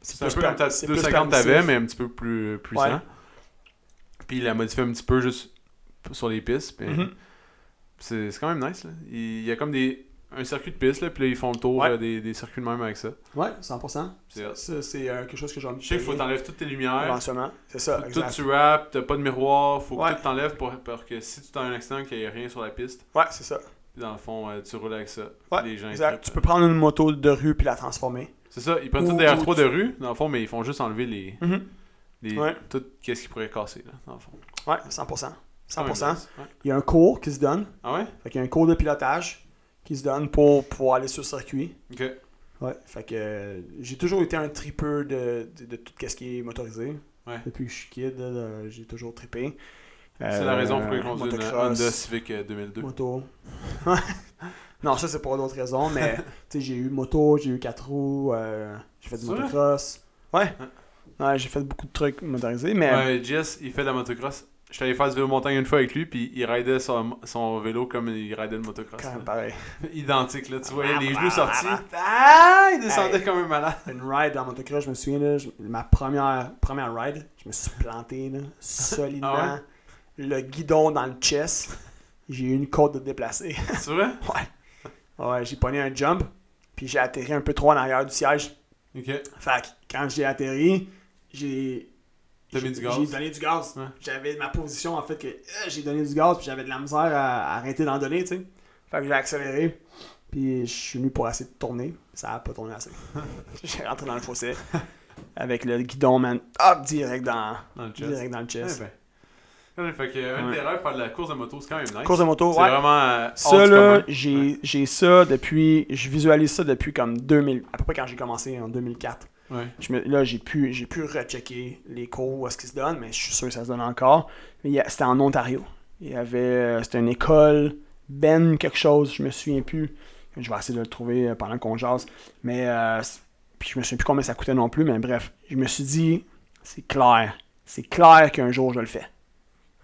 Speaker 1: C'est un
Speaker 2: plus
Speaker 1: peu
Speaker 2: per-
Speaker 1: comme ta
Speaker 2: c'est plus
Speaker 1: 250
Speaker 2: permissif.
Speaker 1: t'avais, mais un petit peu plus puissant.
Speaker 2: Ouais.
Speaker 1: Puis il l'a modifié un petit peu juste sur les pistes.
Speaker 2: Mhm.
Speaker 1: C'est quand même nice. Là. Il y a comme des un circuit de pistes, là, puis là, ils font le tour
Speaker 2: Ouais.
Speaker 1: euh, des, des circuits de même avec ça.
Speaker 2: Ouais, 100%.
Speaker 1: C'est
Speaker 2: euh, quelque chose que j'ai envie de
Speaker 1: Je sais qu'il faut t'enlèves toutes tes lumières.
Speaker 2: éventuellement. C'est ça,
Speaker 1: Tout, tu wraps, t'as pas de miroir, faut
Speaker 2: Ouais.
Speaker 1: que tout t'enlèves pour, pour que si tu as un accident, qu'il n'y ait rien sur la piste.
Speaker 2: Ouais, c'est ça.
Speaker 1: Puis dans le fond, euh, tu roules avec ça.
Speaker 2: Ouais,
Speaker 1: les gens
Speaker 2: Exact.
Speaker 1: trippent.
Speaker 2: Tu peux prendre une moto de rue puis la transformer.
Speaker 1: C'est ça, ils prennent
Speaker 2: Ou-
Speaker 1: tout des R3
Speaker 2: ou
Speaker 1: de rue, dans le fond, mais ils font juste enlever les. Les
Speaker 2: Ouais.
Speaker 1: Tout qu'est-ce qui pourrait casser, là, dans le fond.
Speaker 2: Ouais, 100%. 100%.
Speaker 1: Quand même nice. Ouais.
Speaker 2: Il y a un cours qui se donne.
Speaker 1: Ah ouais?
Speaker 2: Fait qu'il y a un cours de pilotage qui se donne pour pouvoir aller sur le circuit.
Speaker 1: Ok.
Speaker 2: Ouais, fait que euh, j'ai toujours été un tripeur de, de, de tout ce qui est motorisé.
Speaker 1: Ouais.
Speaker 2: Depuis que je suis kid, là, j'ai toujours trippé.
Speaker 1: C'est la raison pour laquelle ils conduisent une
Speaker 2: motocross,
Speaker 1: Honda Civic euh, 2002.
Speaker 2: Moto. non, ça c'est pour d'autres raisons, mais j'ai eu moto, j'ai eu 4 roues, euh, j'ai fait du
Speaker 1: vrai?
Speaker 2: motocross. Ouais. Ouais, j'ai fait beaucoup de trucs motorisés, mais
Speaker 1: Ouais, Jess, il fait de la motocross. Je allé faire du vélo montagne une fois avec lui, puis il ridait son, son vélo comme il ridait le motocross.
Speaker 2: quand même pareil.
Speaker 1: Identique, là. Tu voyais les genoux
Speaker 2: Ah,
Speaker 1: sortis.
Speaker 2: ah,
Speaker 1: Ah, il descendait
Speaker 2: Hey.
Speaker 1: comme un malade.
Speaker 2: Une ride en motocross, je me souviens, là, je- ma première, première ride, je me suis planté là, solidement.
Speaker 1: Ah
Speaker 2: Le guidon dans le chest. J'ai eu une côte de déplacer.
Speaker 1: C'est vrai?
Speaker 2: ouais, j'ai pogné un jump, puis j'ai atterri un peu trop en arrière du siège.
Speaker 1: Ok.
Speaker 2: Fait que quand j'ai atterri, j'ai. J'ai- donné du gaz.
Speaker 1: Ouais.
Speaker 2: J'avais ma position en fait que euh, j'ai donné du gaz, puis j'avais de la misère à, à arrêter d'en donner, tu sais. Fait que j'ai accéléré, puis je suis venu pour essayer de tourner. Ça a pas tourné assez. j'ai rentré dans le fossé avec le guidon, man. Hop, direct dans,
Speaker 1: Dans le chest.
Speaker 2: direct dans le chest.
Speaker 1: ben. Ouais, fait que, un
Speaker 2: Ouais.
Speaker 1: des rêves, faire de la course de moto, c'est quand même nice.
Speaker 2: Course de moto,
Speaker 1: C'est
Speaker 2: ouais.
Speaker 1: vraiment. euh,
Speaker 2: Ça là, j'ai ça depuis. Je visualise ça depuis comme 2000. À peu près quand j'ai commencé en 2004. Là, j'ai pu, j'ai pu rechecker les cours où est-ce qu'ils se donnent, mais je suis sûr que ça se donne encore. C'était en Ontario. Il y avait, euh, c'était une école, Ben quelque chose, je me souviens plus. Je vais essayer de le trouver euh, pendant qu'on jase. Mais, euh, puis je me souviens plus combien ça coûtait non plus, mais bref, je me suis dit, c'est clair, c'est clair qu'un jour je le fais.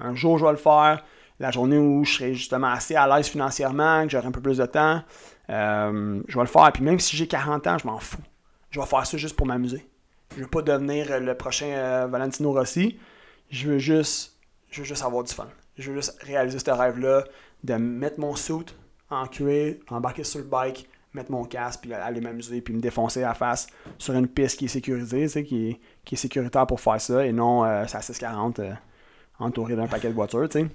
Speaker 2: Un jour je vais le faire. La journée où je serai justement assez à l'aise financièrement, que j'aurai un peu plus de temps, je vais le faire. Puis même si j'ai 40 ans, je m'en fous je vais faire ça juste pour m'amuser. Je veux pas devenir euh, le prochain euh, Valentino Rossi. Je veux juste je veux juste avoir du fun. Je veux juste réaliser ce rêve-là de mettre mon suit en cuir, embarquer sur le bike, mettre mon casque, puis aller m'amuser, puis me défoncer la face sur une piste qui est sécurisée, qui, est, sécuritaire pour faire ça, et non euh, c'est à 640 euh, entouré d'un paquet de voitures, tu sais.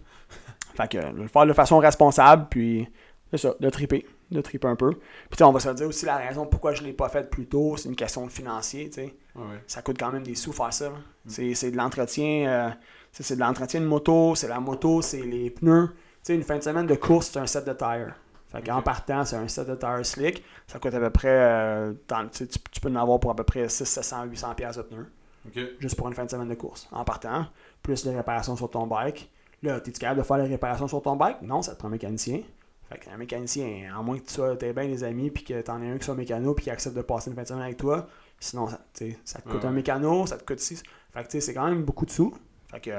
Speaker 2: Fait le faire de façon responsable, puis c'est ça, de triper, de triper un peu. Puis on va se dire aussi la raison pourquoi je l'ai pas fait plus tôt, c'est une question de financier, tu sais.
Speaker 1: Ouais.
Speaker 2: Ça coûte quand même des sous faire ça. là. C'est, de l'entretien, euh, c'est, de l'entretien de moto, c'est la moto, c'est les pneus. Tu sais, une fin de semaine de course, c'est un set de tires. Fait
Speaker 1: Ok.
Speaker 2: partant, c'est un set de tires slick. Ça coûte à peu près, euh, dans- tu, peux en avoir pour à peu près 600, 700, 800 pièces de pneus juste pour une fin de semaine de course. En partant, plus les réparations sur ton bike. Là, es-tu capable de faire les réparations sur ton bike? Non, ça te prend un mécanicien. Fait qu'un mécanicien, à moins que tu sois, bien des amis, puis que t'en aies un qui soit mécano, puis qui accepte de passer une fin de semaine avec toi, sinon, ça, ça te coûte
Speaker 1: Ouais.
Speaker 2: un mécano, ça te coûte 6. Fait que, tu sais, c'est quand même beaucoup de sous. Fait que,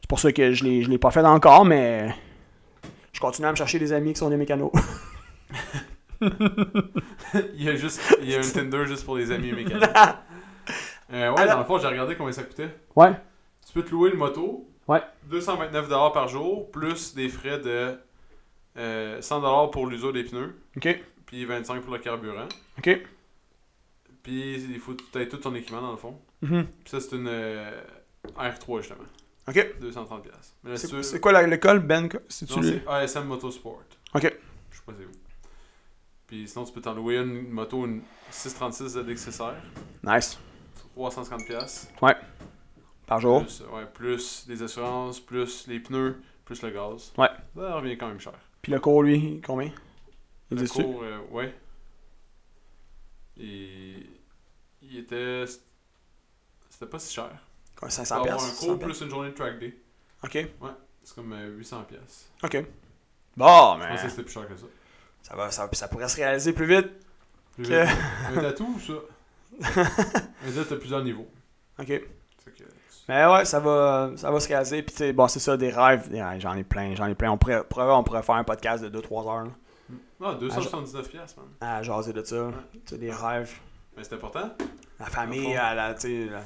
Speaker 2: c'est pour ça que je l'ai, je l'ai pas fait encore, mais je continue à me chercher des amis qui sont des mécanos.
Speaker 1: il y a juste. Il y a un Tinder juste pour les amis mécaniques. Euh, ouais,
Speaker 2: Alors-
Speaker 1: dans le fond, j'ai regardé combien ça coûtait.
Speaker 2: ouais.
Speaker 1: Tu peux te louer une moto.
Speaker 2: Ouais.
Speaker 1: 229$ par jour, plus des frais de euh, 100$ pour l'usure des pneus,
Speaker 2: OK.
Speaker 1: puis 25$ pour le carburant.
Speaker 2: OK.
Speaker 1: Puis il faut que tu aies tout ton équipement dans le fond.
Speaker 2: Mhm.
Speaker 1: Puis ça, c'est une euh, R3 justement.
Speaker 2: OK.
Speaker 1: 230$. Mais là, si tu
Speaker 2: C'est, quoi la- l'école, Ben? Le-
Speaker 1: c'est ASM Motorsport.
Speaker 2: OK.
Speaker 1: Je sais pas c'est où. Puis sinon, tu peux t'en louer une moto, une 636 ZXSR,
Speaker 2: Nice.
Speaker 1: 350$.
Speaker 2: Par jour.
Speaker 1: Plus, ouais, plus les assurances, plus les pneus, plus le gaz.
Speaker 2: Ouais.
Speaker 1: Ça revient quand même cher.
Speaker 2: Puis le cours, lui, combien?
Speaker 1: Le cours, euh, ouais. Et il était. C'était pas si cher. Tu
Speaker 2: 500
Speaker 1: peux avoir
Speaker 2: pièces.
Speaker 1: un cours plus une journée de track day.
Speaker 2: OK.
Speaker 1: C'est comme euh, 800 pièces.
Speaker 2: OK. Bon,
Speaker 1: Je
Speaker 2: mais
Speaker 1: pensais que c'était plus cher que ça.
Speaker 2: ça, va, ça, ça pourrait se réaliser plus vite.
Speaker 1: Plus
Speaker 2: Que-
Speaker 1: vite. Un tatou ou ça? Mais là, t'as plusieurs niveaux.
Speaker 2: OK. Mais ouais, ça va, ça va se réaliser. Puis, bon, c'est ça, des rêves. J'en ai plein, j'en ai plein. On pourrait, on pourrait faire un podcast de 2-3 heures là,
Speaker 1: Ah, 279 pièces, man.
Speaker 2: à jaser de ça. Tu sais, des rêves.
Speaker 1: Mais c'est important.
Speaker 2: La famille, à la, tu la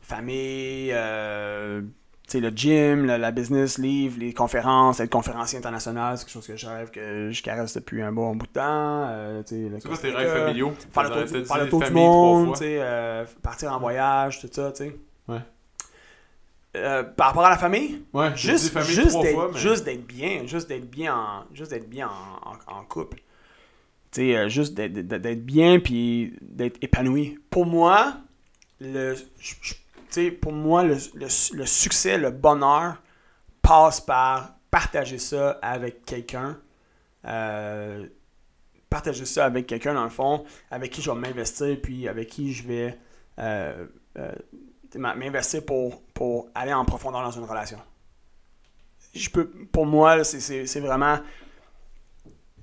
Speaker 2: famille, euh, tu sais, le gym, la, la business, livre, les conférences, être conférencier international, c'est quelque chose que je rêve que je caresse depuis un bon bout de temps. Euh,
Speaker 1: C'est quoi tes rêves familiaux?
Speaker 2: Faire le tour, du- monde, euh, partir en voyage, tout ça, tu sais.
Speaker 1: Ouais.
Speaker 2: Euh, par rapport à la famille,
Speaker 1: Ouais,
Speaker 2: juste, juste d'être
Speaker 1: mais...
Speaker 2: juste d'être bien, juste d'être bien en, juste d'être bien en, en- en couple. Tu sais, euh, juste d'être- d'être bien puis d'être épanoui. Pour moi, le, pour moi, le, le- le succès, le bonheur passe par partager ça avec quelqu'un. Euh, partager ça avec quelqu'un, dans le fond, avec qui je vais m'investir, puis avec qui je vais euh, euh, m'investir pour, pour aller en profondeur dans une relation. Je peux, pour moi, c'est- vraiment.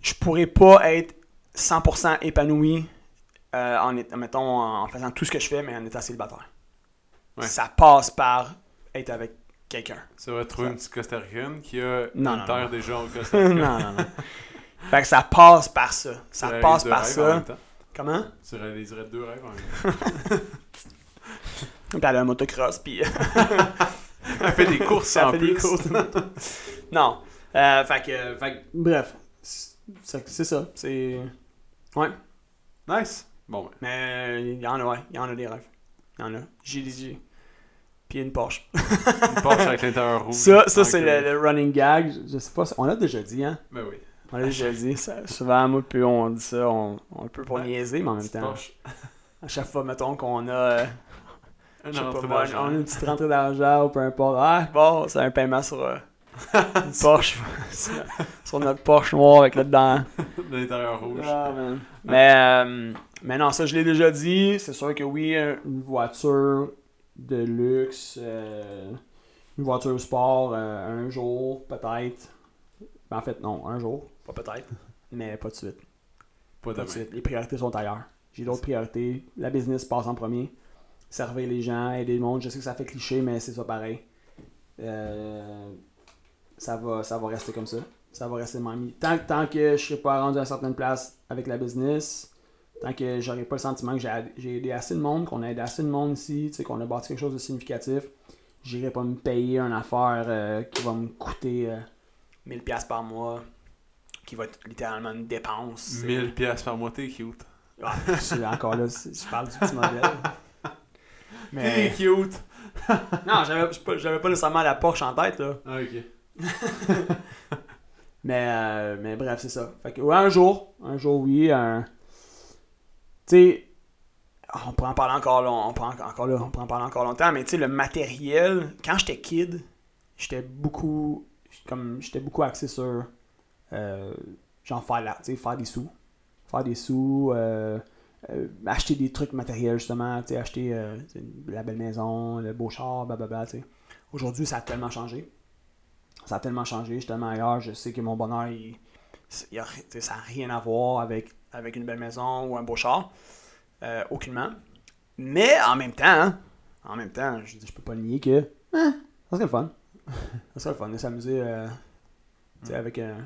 Speaker 2: Je pourrais pas être 100% épanoui euh, en, mettons, en faisant tout ce que je fais, mais en étant célibataire.
Speaker 1: Ouais.
Speaker 2: Ça passe par être avec quelqu'un.
Speaker 1: Ça va trouver une petite Costaricaine qui a
Speaker 2: Non,
Speaker 1: une
Speaker 2: non,
Speaker 1: terre
Speaker 2: non.
Speaker 1: déjà au Costa Rica.
Speaker 2: non, non, non. Fait que ça passe par ça. Ça passe par ça. Comment?
Speaker 1: Tu réaliserais deux rêves en même temps.
Speaker 2: Puis elle a un motocross, puis
Speaker 1: Elle fait des courses
Speaker 2: ça
Speaker 1: en
Speaker 2: fait
Speaker 1: plus.
Speaker 2: des courses de moto. non. Euh, fait que, fait que, bref. C'est ça. C'est. Ouais.
Speaker 1: Nice. Bon, ben.
Speaker 2: Mais il y en a, ouais. Il y en a des rêves. Il y en a. J'ai des. j'ai- Puis une Porsche.
Speaker 1: Une Porsche avec l'intérieur rouge.
Speaker 2: Ça, ça c'est le, le running gag. Je, je sais pas. On l'a déjà dit, hein?
Speaker 1: Ben oui.
Speaker 2: On l'a déjà dit. Ça, souvent, moi, puis on dit ça. On, on peut pour
Speaker 1: Ouais.
Speaker 2: niaiser, mais en même temps.
Speaker 1: Porsche.
Speaker 2: À chaque fois, mettons qu'on a. Je sais pas,
Speaker 1: rentrée
Speaker 2: moi,
Speaker 1: d'argent.
Speaker 2: on a une petite rentrée d'argent ou peu importe. Ah, bon, c'est un paiement sur euh, une Porsche. sur, notre Porsche noire avec là-dedans.
Speaker 1: De l'intérieur rouge.
Speaker 2: Ah, man. Mais, euh, mais non, ça, je l'ai déjà dit. C'est sûr que oui, une voiture de luxe, euh, une voiture sport, un jour, peut-être. Ben, en fait, non, un jour. Pas peut-être. Mais pas de suite.
Speaker 1: Pas
Speaker 2: de suite. Les priorités sont ailleurs. J'ai d'autres priorités. La business passe en premier. Servir les gens, aider le monde. Je sais que ça fait cliché, mais c'est ça pareil. Euh, ça, va, ça va rester comme ça. Ça va rester mamie. Tant, tant que je serai pas rendu à une certaine place avec la business, tant que j'aurai pas le sentiment que j'ai aidé assez de monde, qu'on a aidé assez de monde ici, qu'on a bâti quelque chose de significatif, j'irai pas me payer une affaire euh, qui va me coûter euh, 1000$ par mois, qui va être littéralement une dépense. C'est-
Speaker 1: 1000 piastres par mois, t'es cute.
Speaker 2: ah, encore là, je parle du petit modèle.
Speaker 1: T'es
Speaker 2: Mais
Speaker 1: cute.
Speaker 2: non, j'avais pas, j'avais pas nécessairement la Porsche en tête là.
Speaker 1: Ah, ok.
Speaker 2: Mais, euh, mais bref, c'est ça. Fait que ouais, un jour, un jour oui, un tu sais on peut en parler encore long- on en- encore là, on en parler encore longtemps, mais tu sais le matériel, quand j'étais kid, j'étais beaucoup comme j'étais beaucoup axé sur euh, genre faire tu sais, faire des sous, faire des sous euh, euh, acheter des trucs matériels justement, acheter euh, la belle maison, le beau char, blablabla. Aujourd'hui, ça a tellement changé. Ça a tellement changé, je suis tellement ailleurs, je sais que mon bonheur, il, a- ça n'a rien à voir avec, avec une belle maison ou un beau char. Euh, aucunement. Mais en même temps, hein, en même temps, je, je peux pas nier que hein, ça serait le fun. ça serait le fun de s'amuser tu sais, avec un,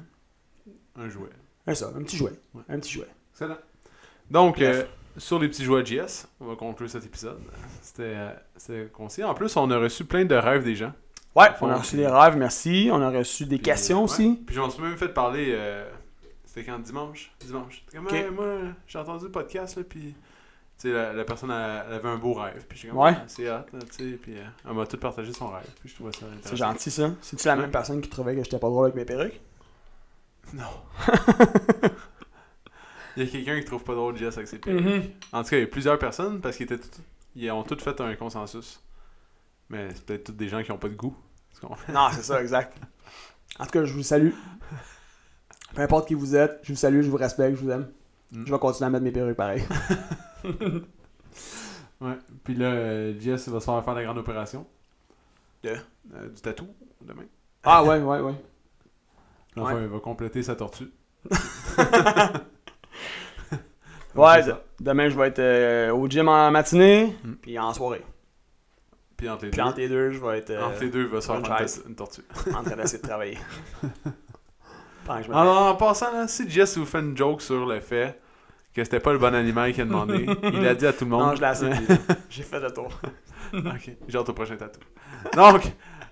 Speaker 1: Un jouet.
Speaker 2: un, ça, un petit jouet.
Speaker 1: Ouais.
Speaker 2: Un petit jouet.
Speaker 1: Excellent. Donc, euh, sur les petits jouets de JS, on va conclure cet épisode. C'était euh, concis. En plus, on a reçu plein de rêves des gens.
Speaker 2: Ouais, on a reçu des rêves, merci. On a reçu des
Speaker 1: Puis,
Speaker 2: questions
Speaker 1: euh,
Speaker 2: aussi.
Speaker 1: Puis j'en suis même fait parler. euh, C'était quand? Dimanche? Dimanche. Comme. Ouais, moi, j'ai entendu le podcast, là, puis. Tu sais, la, la personne, elle, elle avait un beau rêve. Puis j'ai comme,
Speaker 2: Ouais.
Speaker 1: C'est hâte, là, tu sais. Puis euh, elle m'a tout partagé son rêve. Puis je trouvais ça intéressant.
Speaker 2: C'est gentil ça. C'est-tu la
Speaker 1: Ouais.
Speaker 2: même personne qui trouvait que j'étais pas drôle avec mes perruques?
Speaker 1: Non. Il y a quelqu'un qui trouve pas drôle Jess avec ses
Speaker 2: Mm-hmm.
Speaker 1: perruques. En tout cas, il y a plusieurs personnes parce qu'ils étaient tout- ils ont tous fait un consensus. Mais c'est peut-être tous des gens qui ont pas de goût.
Speaker 2: Non, c'est ça, exact. En tout cas, je vous salue. Peu importe qui vous êtes, je vous salue, je vous respecte, je vous aime.
Speaker 1: Mm.
Speaker 2: Je vais continuer à mettre mes perruques pareil.
Speaker 1: Ouais. Puis là, euh, Jess va se faire faire la grande opération.
Speaker 2: De?
Speaker 1: Euh, du tatou demain.
Speaker 2: Ah ouais, ouais, ouais.
Speaker 1: Enfin,
Speaker 2: Ouais.
Speaker 1: il va compléter sa tortue.
Speaker 2: Ouais, demain je vais être euh, au gym en matinée,
Speaker 1: Mm.
Speaker 2: puis en soirée.
Speaker 1: Puis entre les
Speaker 2: Puis
Speaker 1: deux,
Speaker 2: entre les deux, je vais être euh,
Speaker 1: entre les deux, il va se faire
Speaker 2: une
Speaker 1: tortue.
Speaker 2: en train d'essayer de travailler.
Speaker 1: Alors, en passant, là, si Jess vous fait une joke sur le fait que c'était pas le bon animal qu'il a demandé. Il a dit à tout le monde.
Speaker 2: Non, je l'ai assez dit. J'ai fait le tour.
Speaker 1: ok, j'ai hâte au prochain tatou. Donc,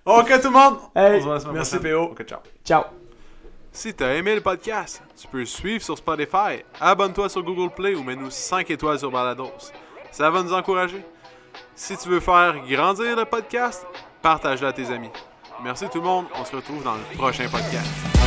Speaker 1: ok tout le monde.
Speaker 2: Hey,
Speaker 1: On se voit la semaine
Speaker 2: merci,
Speaker 1: prochaine.
Speaker 2: PO.
Speaker 1: Ok, ciao.
Speaker 2: Ciao.
Speaker 1: Si t'as aimé le podcast, tu peux suivre sur Spotify, abonne-toi sur Google Play ou mets-nous 5 étoiles sur Balados. Ça va nous encourager. Si tu veux faire grandir le podcast, partage-le à tes amis. Merci tout le monde, on se retrouve dans le prochain podcast.